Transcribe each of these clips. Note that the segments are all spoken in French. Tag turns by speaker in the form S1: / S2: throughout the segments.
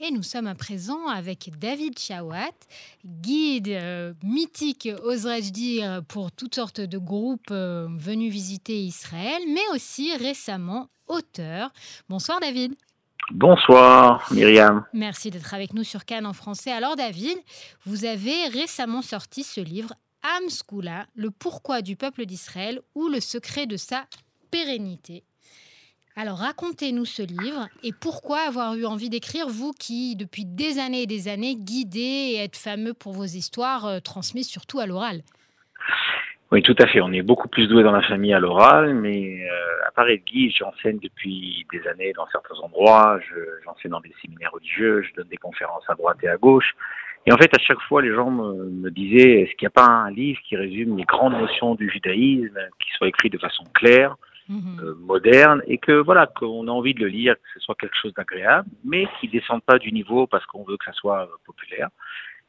S1: Et nous sommes à présent avec David Chawat, guide euh, mythique, oserais-je dire, pour toutes sortes de groupes euh, venus visiter Israël, mais aussi récemment auteur. Bonsoir David.
S2: Bonsoir Myriam.
S1: Merci d'être avec nous sur Cannes en français. Alors David, vous avez récemment sorti ce livre Amskula, le pourquoi du peuple d'Israël ou le secret de sa pérennité. Alors racontez-nous ce livre et pourquoi avoir eu envie d'écrire, vous qui, depuis des années et des années, guidez et êtes fameux pour vos histoires euh, transmises surtout à l'oral?
S2: Oui, tout à fait. On est beaucoup plus doué dans la famille à l'oral, mais euh, à part être guide, j'enseigne depuis des années dans certains endroits. J'enseigne dans des séminaires religieux, je donne des conférences à droite et à gauche. Et en fait, à chaque fois, les gens me, me disaient, est-ce qu'il n'y a pas un livre qui résume les grandes notions du judaïsme, qui soit écrit de façon claire, Mhm. Euh, moderne et que voilà qu'on a envie de le lire, que ce soit quelque chose d'agréable, mais qui descende pas du niveau parce qu'on veut que ça soit euh, populaire.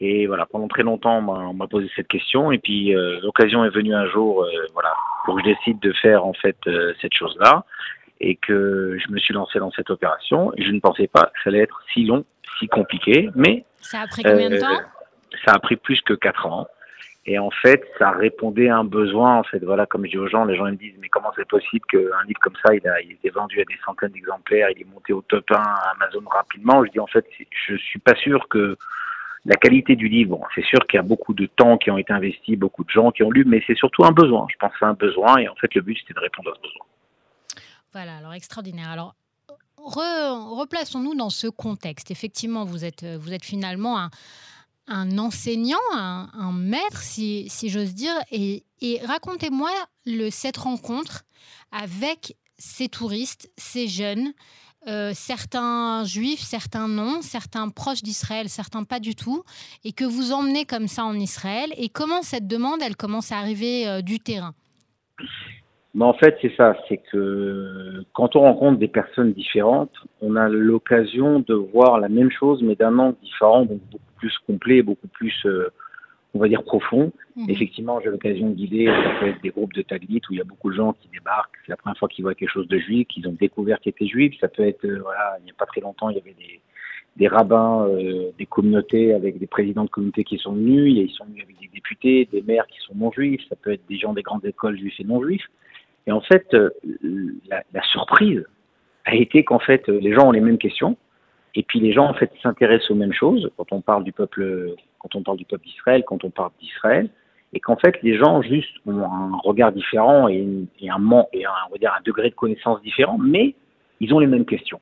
S2: Et voilà, pendant très longtemps, on m'a posé cette question et puis euh, l'occasion est venue un jour, voilà, pour que je décide de faire en fait cette chose-là et que je me suis lancé dans cette opération. Et je ne pensais pas que ça allait être si long, si compliqué, mais
S1: ça a pris combien de temps?
S2: Ça a pris plus que quatre ans. Et en fait, ça répondait à un besoin. En fait, voilà, comme je dis aux gens, les gens me disent mais comment c'est possible qu'un livre comme ça, il a, il été vendu à des centaines d'exemplaires, il est monté au top 1 à Amazon rapidement? Je dis en fait, je suis pas sûr que la qualité du livre. C'est sûr qu'il y a beaucoup de temps qui ont été investis, beaucoup de gens qui ont lu, mais c'est surtout un besoin. Je pense c'est un besoin, et en fait, le but c'était de répondre à ce besoin.
S1: Voilà, alors extraordinaire. Alors replaçons-nous dans ce contexte. Effectivement, vous êtes, vous êtes finalement un un enseignant, un, maître, si, j'ose dire. Et, racontez-moi cette rencontre avec ces touristes, ces jeunes, euh, certains juifs, certains non, certains proches d'Israël, certains pas du tout, et que vous emmenez comme ça en Israël. Et comment cette demande, elle commence à arriver euh, du terrain?
S2: Mais en fait, c'est ça, c'est que quand on rencontre des personnes différentes, on a l'occasion de voir la même chose, mais d'un angle différent, donc plus complet, beaucoup plus, euh, on va dire, profond. Mhm. Effectivement, j'ai l'occasion de guider, ça peut être des groupes de taglites où il y a beaucoup de gens qui débarquent, c'est la première fois qu'ils voient quelque chose de juif, qu'ils ont découvert qu'il était juif. Ça peut être, euh, voilà, il n'y a pas très longtemps, il y avait des, des rabbins, euh, des communautés avec des présidents de communautés qui sont venus, ils sont venus avec des députés, des maires qui sont non juifs, ça peut être des gens des grandes écoles juifs et non juifs. Et en fait, euh, la, la surprise a été qu'en fait, les gens ont les mêmes questions. Et puis les gens en fait s'intéressent aux mêmes choses quand on parle du peuple, quand on parle du peuple d'Israël, quand on parle d'Israël, et qu'en fait les gens juste ont un regard différent et, et un et un, on va dire un degré de connaissance différent, mais ils ont les mêmes questions.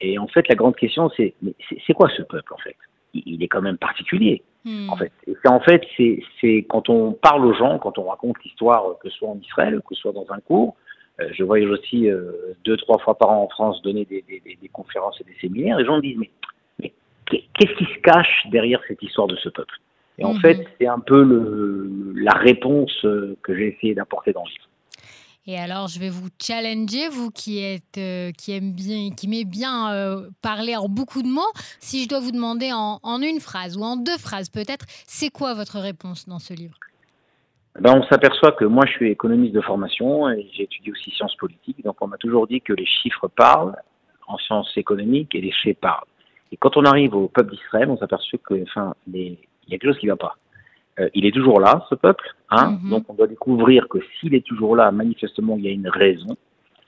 S2: Et en fait la grande question c'est c'est quoi ce peuple en fait? Il, est quand même particulier. Hmm. En fait, et en fait c'est quand on parle aux gens, quand on raconte l'histoire, que ce soit en Israël, que ce soit dans un cours, je voyage aussi euh, deux, trois fois par an en France donner des, des, des, conférences et des séminaires. Les gens me disent, mais, mais qu'est-ce qui se cache derrière cette histoire de ce peuple? Et en mhm. fait, c'est un peu le, la réponse euh, que j'ai essayé d'apporter dans le livre.
S1: Et alors, je vais vous challenger, vous qui êtes, qui aime bien, qui m'aimez bien parler en beaucoup de mots. Si je dois vous demander en, en une phrase ou en deux phrases, peut-être, c'est quoi votre réponse dans ce livre?
S2: Ben, on s'aperçoit que moi, je suis économiste de formation et j'ai étudié aussi sciences politiques. Donc, on m'a toujours dit que les chiffres parlent en sciences économiques et les faits parlent. Et quand on arrive au peuple d'Israël, on s'aperçoit que, enfin, il y a quelque chose qui ne va pas. Euh, il est toujours là, ce peuple. Hein mm-hmm. Donc, on doit découvrir que s'il est toujours là, manifestement, il y a une raison.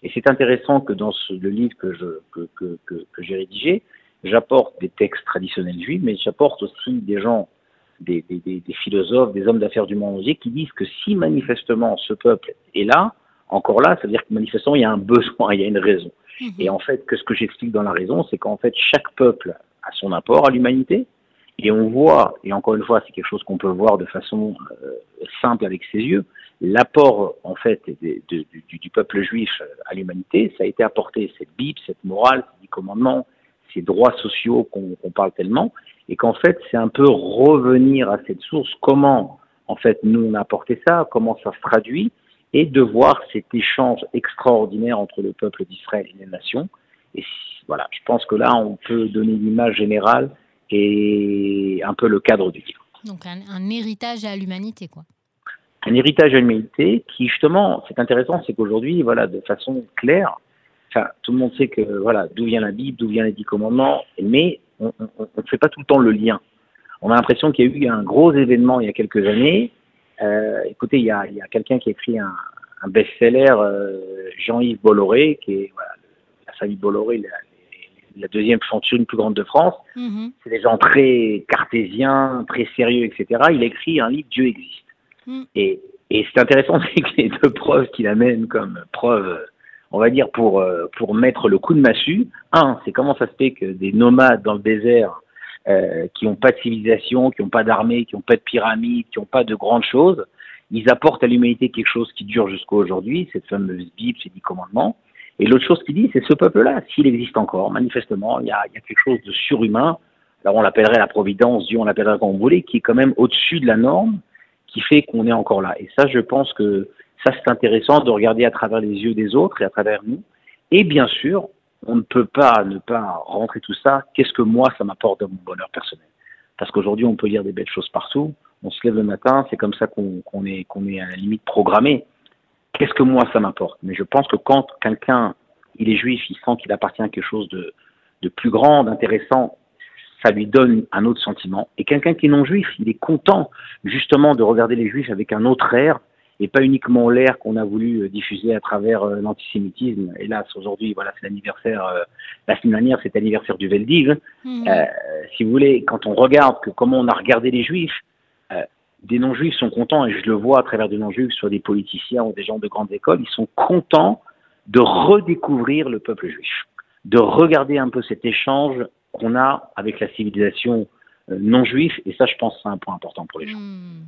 S2: Et c'est intéressant que dans ce, le livre que je que, que, que, que j'ai rédigé, j'apporte des textes traditionnels juifs, mais j'apporte aussi des gens des, des, des, philosophes, des hommes d'affaires du monde entier qui disent que si manifestement ce peuple est là, encore là, ça veut dire que manifestement il y a un besoin, il y a une raison. Mhm. Et en fait, que ce que j'explique dans la raison, c'est qu'en fait chaque peuple a son apport à l'humanité, et on voit, et encore une fois, c'est quelque chose qu'on peut voir de façon euh, simple avec ses yeux, l'apport en fait du, du, peuple juif à l'humanité, ça a été apporté cette Bible, cette morale, ces commandements, ces droits sociaux qu'on parle tellement, et qu'en fait, c'est un peu revenir à cette source, comment, en fait, nous, on a apporté ça, comment ça se traduit, et de voir cet échange extraordinaire entre le peuple d'Israël et les nations. Et voilà, je pense que là, on peut donner l'image générale et un peu le cadre du livre.
S1: Donc, un, héritage à l'humanité, quoi.
S2: Un héritage à l'humanité qui, justement, c'est intéressant, c'est qu'aujourd'hui, voilà, de façon claire, enfin, tout le monde sait que, voilà, d'où vient la Bible, d'où viennent les dix commandements, mais on ne fait pas tout le temps le lien. On a l'impression qu'il y a eu un gros événement il y a quelques années. Euh, écoutez, il y a, quelqu'un qui a écrit un, un best-seller, euh, Jean-Yves Bolloré, qui est voilà, la famille Bolloré, la, la deuxième fortune plus grande de France. Mm-hmm. C'est des gens très cartésiens, très sérieux, etc. Il a écrit un livre Dieu existe. Mm. Et, et c'est intéressant, c'est que les deux preuves qu'il amène comme preuve, on va dire, pour, euh, pour mettre le coup de massue, un, c'est comment ça se fait que des nomades dans le désert euh, qui n'ont pas de civilisation, qui n'ont pas d'armée, qui n'ont pas de pyramide, qui n'ont pas de grandes choses, ils apportent à l'humanité quelque chose qui dure jusqu'à aujourd'hui, cette fameuse Bible, ces dix commandements. Et l'autre chose qu'il dit, c'est ce peuple-là, s'il existe encore, manifestement, il y, a, y a, quelque chose de surhumain. Alors on l'appellerait la providence, Dieu, on l'appellerait comme on voulait, qui est quand même au-dessus de la norme, qui fait qu'on est encore là. Et ça, je pense que ça, c'est intéressant de regarder à travers les yeux des autres et à travers nous. Et bien sûr, on ne peut pas ne pas rentrer tout ça. Qu'est-ce que moi, ça m'apporte dans mon bonheur personnel? Parce qu'aujourd'hui, on peut lire des belles choses partout. On se lève le matin, c'est comme ça qu'on est, qu'on est à la limite programmé. Qu'est-ce que moi, ça m'apporte? Mais je pense que quand quelqu'un, il est juif, il sent qu'il appartient à quelque chose de, de plus grand, d'intéressant, ça lui donne un autre sentiment. Et quelqu'un qui est non juif, il est content justement de regarder les juifs avec un autre air et pas uniquement l'air qu'on a voulu euh, diffuser à travers euh, l'antisémitisme. Hélas, aujourd'hui, voilà, c'est l'anniversaire, euh, la semaine dernière, c'est l'anniversaire du Veldiv. Mmh. si vous voulez, quand on regarde que comment on a regardé les juifs, des non-juifs sont contents, et je le vois à travers des non-juifs, soit des politiciens ou des gens de grandes écoles, ils sont contents de redécouvrir le peuple juif, de regarder un peu cet échange qu'on a avec la civilisation non juive, et ça, je pense, c'est un point important pour les gens. Mmh.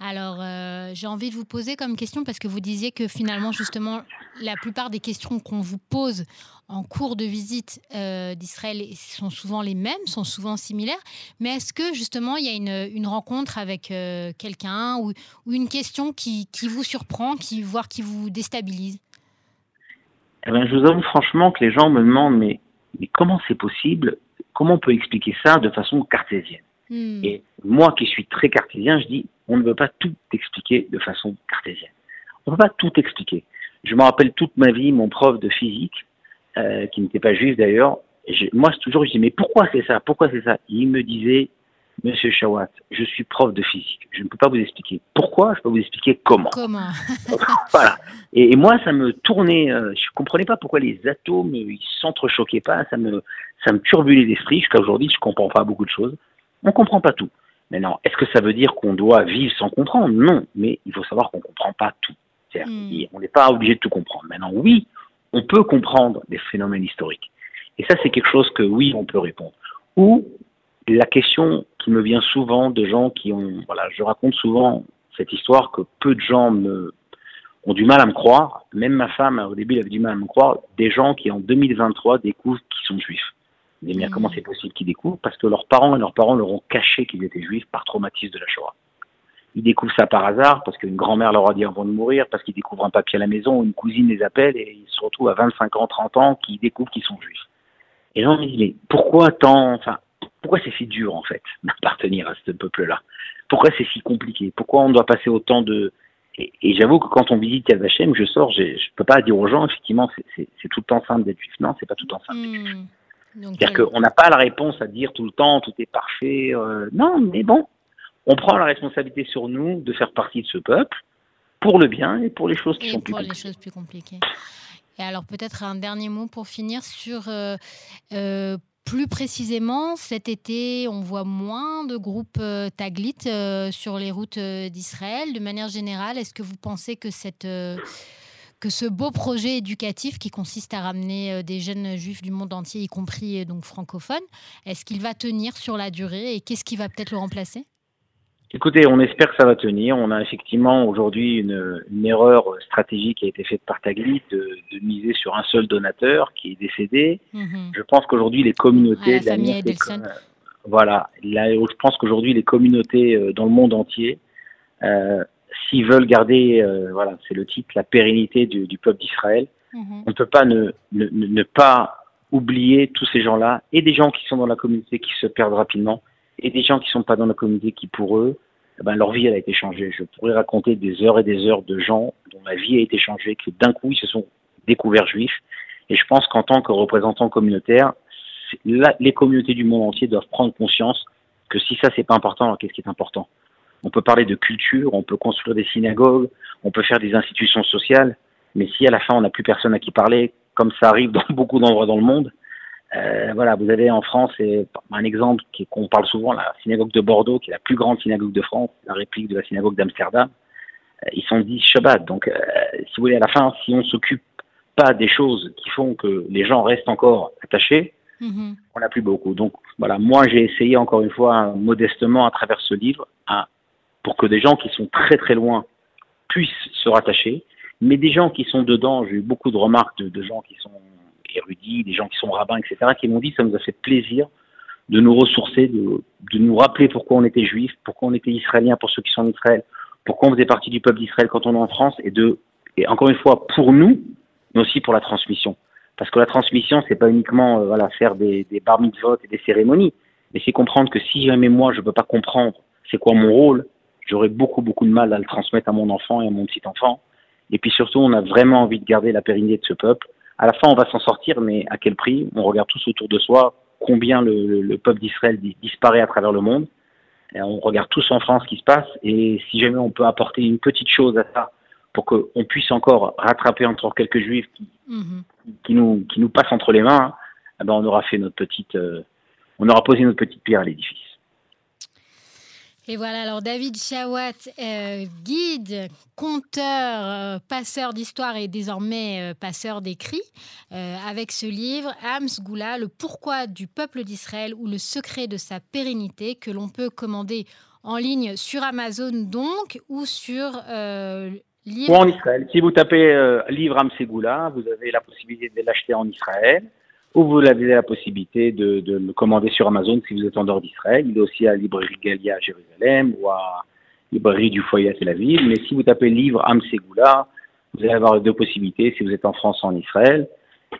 S1: Alors, euh, j'ai envie de vous poser comme question, parce que vous disiez que finalement, justement, la plupart des questions qu'on vous pose en cours de visite euh, d'Israël sont souvent les mêmes, sont souvent similaires. Mais est-ce que justement, il y a une, rencontre avec euh, quelqu'un ou, une question qui, vous surprend, qui, voire qui vous déstabilise?
S2: Eh ben, Je vous avoue franchement que les gens me demandent, mais comment c'est possible? Comment on peut expliquer ça de façon cartésienne? Hmm. Et moi qui suis très cartésien, je dis, on ne veut pas tout expliquer de façon cartésienne. On ne peut pas tout expliquer. Je me rappelle toute ma vie, mon prof de physique, euh, qui n'était pas juif d'ailleurs, moi toujours je dis mais pourquoi c'est ça? Pourquoi c'est ça? Il me disait Monsieur Chawat, je suis prof de physique. Je ne peux pas vous expliquer pourquoi, je peux vous expliquer comment.
S1: Comment?
S2: Voilà. Et, moi, ça me tournait. Euh, je ne comprenais pas pourquoi les atomes ils s'entrechoquaient pas. Ça me ça me turbulait l'esprit. Jusqu'à aujourd'hui, je comprends pas beaucoup de choses. On comprend pas tout. Maintenant, est-ce que ça veut dire qu'on doit vivre sans comprendre? Non, mais il faut savoir qu'on ne comprend pas tout. Hmm. On n'est pas obligé de tout comprendre. Maintenant, oui, on peut comprendre des phénomènes historiques. Et ça, c'est quelque chose que oui, on peut répondre. Ou la question qui me vient souvent de gens qui ont, voilà, je raconte souvent cette histoire que peu de gens me, ont du mal à me croire. Même ma femme, au début, elle avait du mal à me croire. Des gens qui, en 2023, découvrent qu'ils sont juifs. Mais comment c'est possible qu'ils découvrent? Parce que leurs parents et leurs parents leur ont caché qu'ils étaient juifs par traumatisme de la Shoah. Ils découvrent ça par hasard, parce qu'une grand-mère leur a dit avant de mourir, parce qu'ils découvrent un papier à la maison, une cousine les appelle, et ils se retrouvent à 25 ans, 30 ans, qu'ils découvrent qu'ils sont juifs. Et là, on me dit, mais pourquoi tant, enfin, pourquoi c'est si dur, en fait, d'appartenir à ce peuple-là? Pourquoi c'est si compliqué? Pourquoi on doit passer autant de... Et, j'avoue que quand on visite Yad Vashem, je sors, je ne peux pas dire aux gens, effectivement, c'est tout le temps simple d'être juif. Non, c'est pas tout le temps simple d'être juif. Hmm. C'est-à-dire qu'on n'a pas la réponse à dire tout le temps, tout est parfait. Euh, non, mais bon, on prend la responsabilité sur nous de faire partie de ce peuple pour le bien et pour les choses qui sont plus compliquées.
S1: les choses plus compliquées. Et alors peut-être un dernier mot pour finir sur euh, euh, plus précisément, cet été, on voit moins de groupes Taglit sur les routes d'Israël. De manière générale, est-ce que vous pensez que cette que ce beau projet éducatif qui consiste à ramener euh, des jeunes juifs du monde entier, y compris euh, donc francophones, est-ce qu'il va tenir sur la durée et qu'est-ce qui va peut-être le remplacer?
S2: Écoutez, on espère que ça va tenir. On a effectivement aujourd'hui une, erreur stratégique qui a été faite par Taglit de, miser sur un seul donateur qui est décédé. Mhm. Je pense qu'aujourd'hui les communautés,
S1: la famille Edelson.
S2: voilà, je pense qu'aujourd'hui les communautés euh, dans le monde entier s'ils veulent garder, euh, voilà, c'est le titre, la pérennité du, du peuple d'Israël, mhm. on ne peut pas ne, ne, ne, pas oublier tous ces gens-là, et des gens qui sont dans la communauté qui se perdent rapidement, et des gens qui ne sont pas dans la communauté qui, pour eux, eh ben, leur vie elle a été changée. Je pourrais raconter des heures et des heures de gens dont la vie a été changée, que d'un coup ils se sont découverts juifs. Et je pense qu'en tant que représentant communautaire, les communautés du monde entier doivent prendre conscience que si ça c'est pas important, alors qu'est-ce qui est important? Peut parler de culture, on peut construire des synagogues, on peut faire des institutions sociales, mais si à la fin on n'a plus personne à qui parler, comme ça arrive dans beaucoup d'endroits dans le monde, euh, voilà, vous avez en France un exemple qu'on parle souvent, la synagogue de Bordeaux, qui est la plus grande synagogue de France, la réplique de la synagogue d'Amsterdam. Euh, ils sont dit Shabbat. Donc, euh, si vous voulez, à la fin, si on s'occupe pas des choses qui font que les gens restent encore attachés, mm-hmm. on n'a plus beaucoup. Donc, voilà, moi, j'ai essayé encore une fois, modestement, à travers ce livre, pour que des gens qui sont très très loin puissent se rattacher, mais des gens qui sont dedans, j'ai eu beaucoup de remarques de gens qui sont érudits, des gens qui sont rabbins, etc., qui m'ont dit ça nous a fait plaisir de nous ressourcer, de, nous rappeler pourquoi on était juif, pourquoi on était israélien pour ceux qui sont en Israël, pourquoi on faisait partie du peuple d'Israël quand on est en France, et de, et encore une fois, pour nous, mais aussi pour la transmission. Parce que la transmission, c'est pas uniquement euh, voilà faire des, des bar mitzvot et des cérémonies, mais c'est comprendre que si jamais moi je peux pas comprendre c'est quoi mon rôle, j'aurais beaucoup beaucoup de mal à le transmettre à mon enfant et à mon petit enfant. Et puis surtout, on a vraiment envie de garder la pérennité de ce peuple à la fin, on va s'en sortir, mais à quel prix? On regarde tous autour de soi combien le, peuple d'Israël disparaît à travers le monde. Et on regarde tous en France ce qui se passe. Et si jamais on peut apporter une petite chose à ça pour qu'on puisse encore rattraper encore quelques juifs qui, mhm. qui, nous, qui nous passent entre les mains, eh ben on aura fait notre petite, euh, on aura posé notre petite pierre à l'édifice.
S1: Et voilà, alors David Chawat, euh, guide, conteur, euh, passeur d'histoire et désormais euh, passeur d'écrits, avec ce livre, Ams Goula, le pourquoi du peuple d'Israël ou le secret de sa pérennité, que l'on peut commander en ligne sur Amazon donc, ou sur.
S2: Ou en Israël. Si vous tapez livre Ams Goula, vous avez la possibilité de l'acheter en Israël ou vous avez la possibilité de, le commander sur Amazon si vous êtes en dehors d'Israël. Il est aussi à la librairie Galia à Jérusalem ou à la librairie du foyer à Tel Aviv. Mais si vous tapez livre Am Segoula, vous allez avoir deux possibilités si vous êtes en France ou en Israël.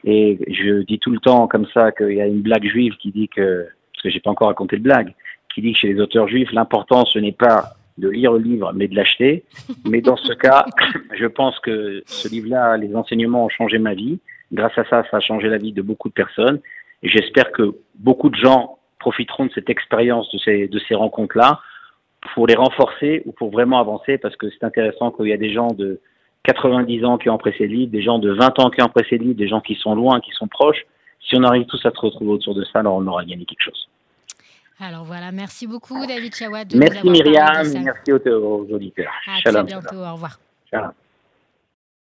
S2: Et je dis tout le temps comme ça qu'il y a une blague juive qui dit que, parce que j'ai pas encore raconté le blague, qui dit que chez les auteurs juifs, l'important ce n'est pas de lire le livre, mais de l'acheter. Mais dans ce cas, je pense que ce livre-là, les enseignements ont changé ma vie. Grâce à ça, ça a changé la vie de beaucoup de personnes. Et j'espère que beaucoup de gens profiteront de cette expérience, de ces, de ces rencontres-là, pour les renforcer ou pour vraiment avancer, parce que c'est intéressant qu'il y a des gens de 90 ans qui ont apprécié le livre, des gens de 20 ans qui ont apprécié le livre, des gens qui sont loin, qui sont proches. Si on arrive tous à se retrouver autour de ça, alors on aura gagné quelque chose.
S1: Alors voilà, merci beaucoup David Chawad.
S2: merci Myriam, merci aux, auditeurs.
S1: À très bientôt, au revoir. Ciao.